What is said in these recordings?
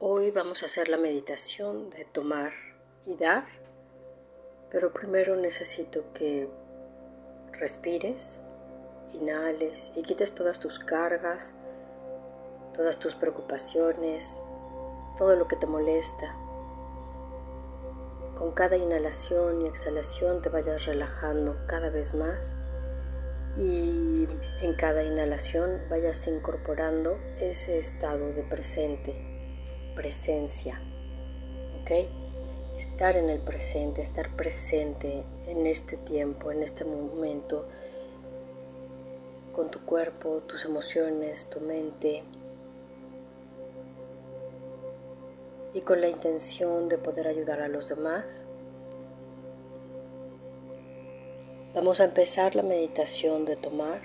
Hoy vamos a hacer la meditación de tomar y dar, pero primero necesito que respires, inhales y quites todas tus cargas, todas tus preocupaciones, todo lo que te molesta. Con cada inhalación y exhalación te vayas relajando cada vez más y en cada inhalación vayas incorporando ese estado de presente, presencia. ¿Ok? Estar en el presente, estar presente en este tiempo, en este momento, con tu cuerpo, tus emociones, tu mente, y con la intención de poder ayudar a los demás. Vamos a empezar la meditación de tomar,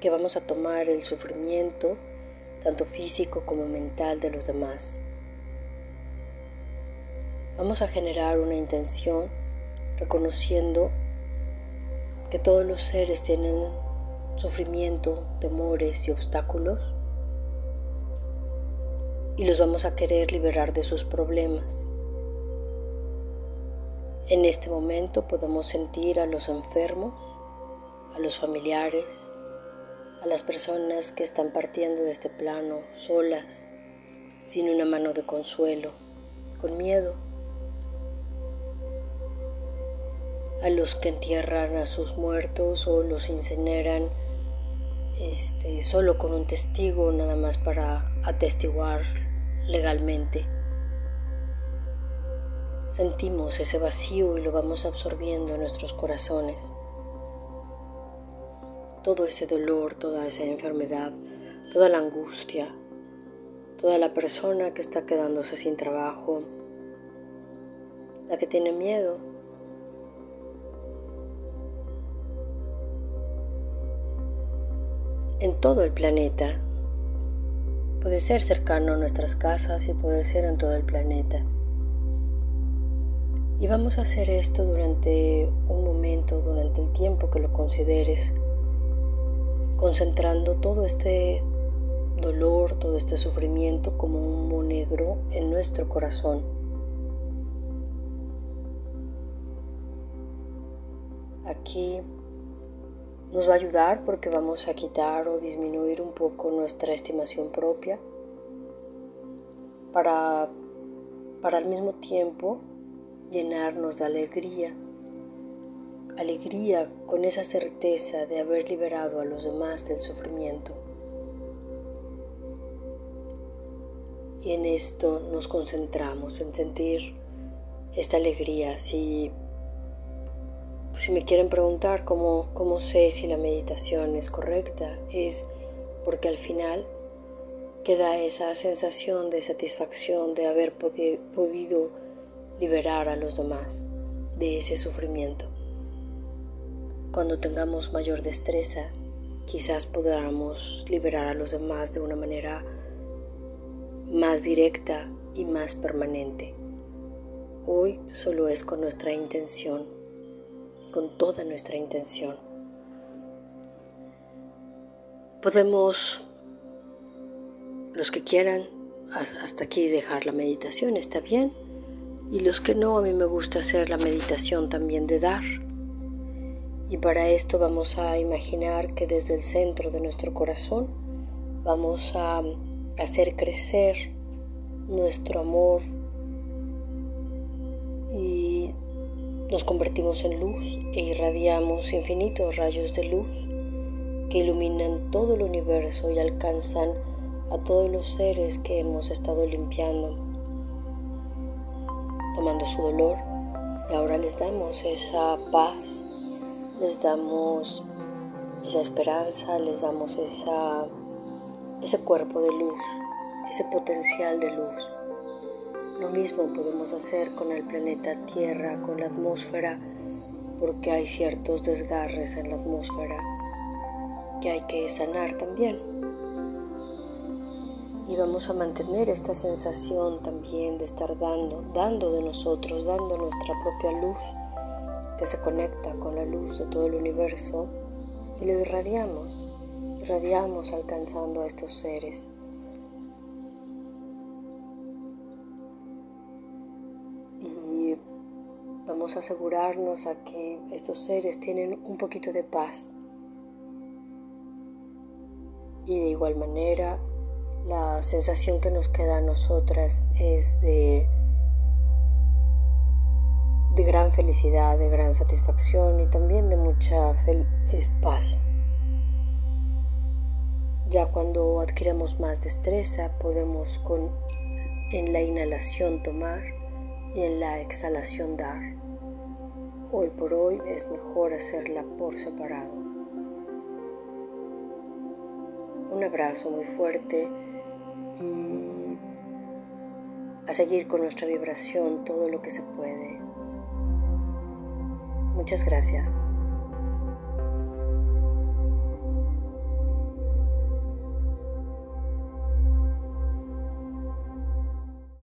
que vamos a tomar el sufrimiento, tanto físico como mental, de los demás. Vamos a generar una intención reconociendo que todos los seres tienen sufrimiento, temores y obstáculos y los vamos a querer liberar de sus problemas. En este momento podemos sentir a los enfermos, a los familiares, a las personas que están partiendo de este plano solas, sin una mano de consuelo, con miedo, a los que entierran a sus muertos o los incineran este, solo con un testigo, nada más para atestiguar legalmente. Sentimos ese vacío y lo vamos absorbiendo en nuestros corazones. Todo ese dolor, toda esa enfermedad, toda la angustia, toda la persona que está quedándose sin trabajo, la que tiene miedo. En todo el planeta Puede ser cercano a nuestras casas y puede ser en todo el planeta. Y vamos a hacer esto durante un momento, durante el tiempo que lo consideres, concentrando todo este dolor, todo este sufrimiento como un humo negro en nuestro corazón. Aquí nos va a ayudar porque vamos a quitar o disminuir un poco nuestra estimación propia para, para al mismo tiempo llenarnos de alegría, alegría con esa certeza de haber liberado a los demás del sufrimiento. Y en esto nos concentramos, en sentir esta alegría. Si si me quieren preguntar cómo, cómo sé si la meditación es correcta, es porque al final queda esa sensación de satisfacción de haber podido liberar a los demás de ese sufrimiento. Cuando tengamos mayor destreza, quizás podamos liberar a los demás de una manera más directa y más permanente. Hoy solo es con nuestra intención con toda nuestra intención. Podemos, los que quieran, hasta aquí dejar la meditación, está bien. Y los que no, a mí me gusta hacer la meditación también de dar. Y para esto vamos a imaginar que desde el centro de nuestro corazón vamos a hacer crecer nuestro amor y nos convertimos en luz e irradiamos infinitos rayos de luz que iluminan todo el universo y alcanzan a todos los seres que hemos estado limpiando, tomando su dolor. Y ahora les damos esa paz, les damos esa esperanza, les damos esa, ese cuerpo de luz, ese potencial de luz. Lo mismo podemos hacer con el planeta Tierra, con la atmósfera, porque hay ciertos desgarres en la atmósfera que hay que sanar también. Y vamos a mantener esta sensación también de estar dando, dando de nosotros, dando nuestra propia luz que se conecta con la luz de todo el universo y lo irradiamos, irradiamos alcanzando a estos seres. Y vamos a asegurarnos a que estos seres tienen un poquito de paz. Y de igual manera, la sensación que nos queda a nosotras es de de gran felicidad, de gran satisfacción y también de mucha paz. Ya cuando adquiramos más destreza podemos con en la inhalación tomar y en la exhalación dar. Hoy por hoy es mejor hacerla por separado. Un abrazo muy fuerte y a seguir con nuestra vibración todo lo que se puede. Muchas gracias.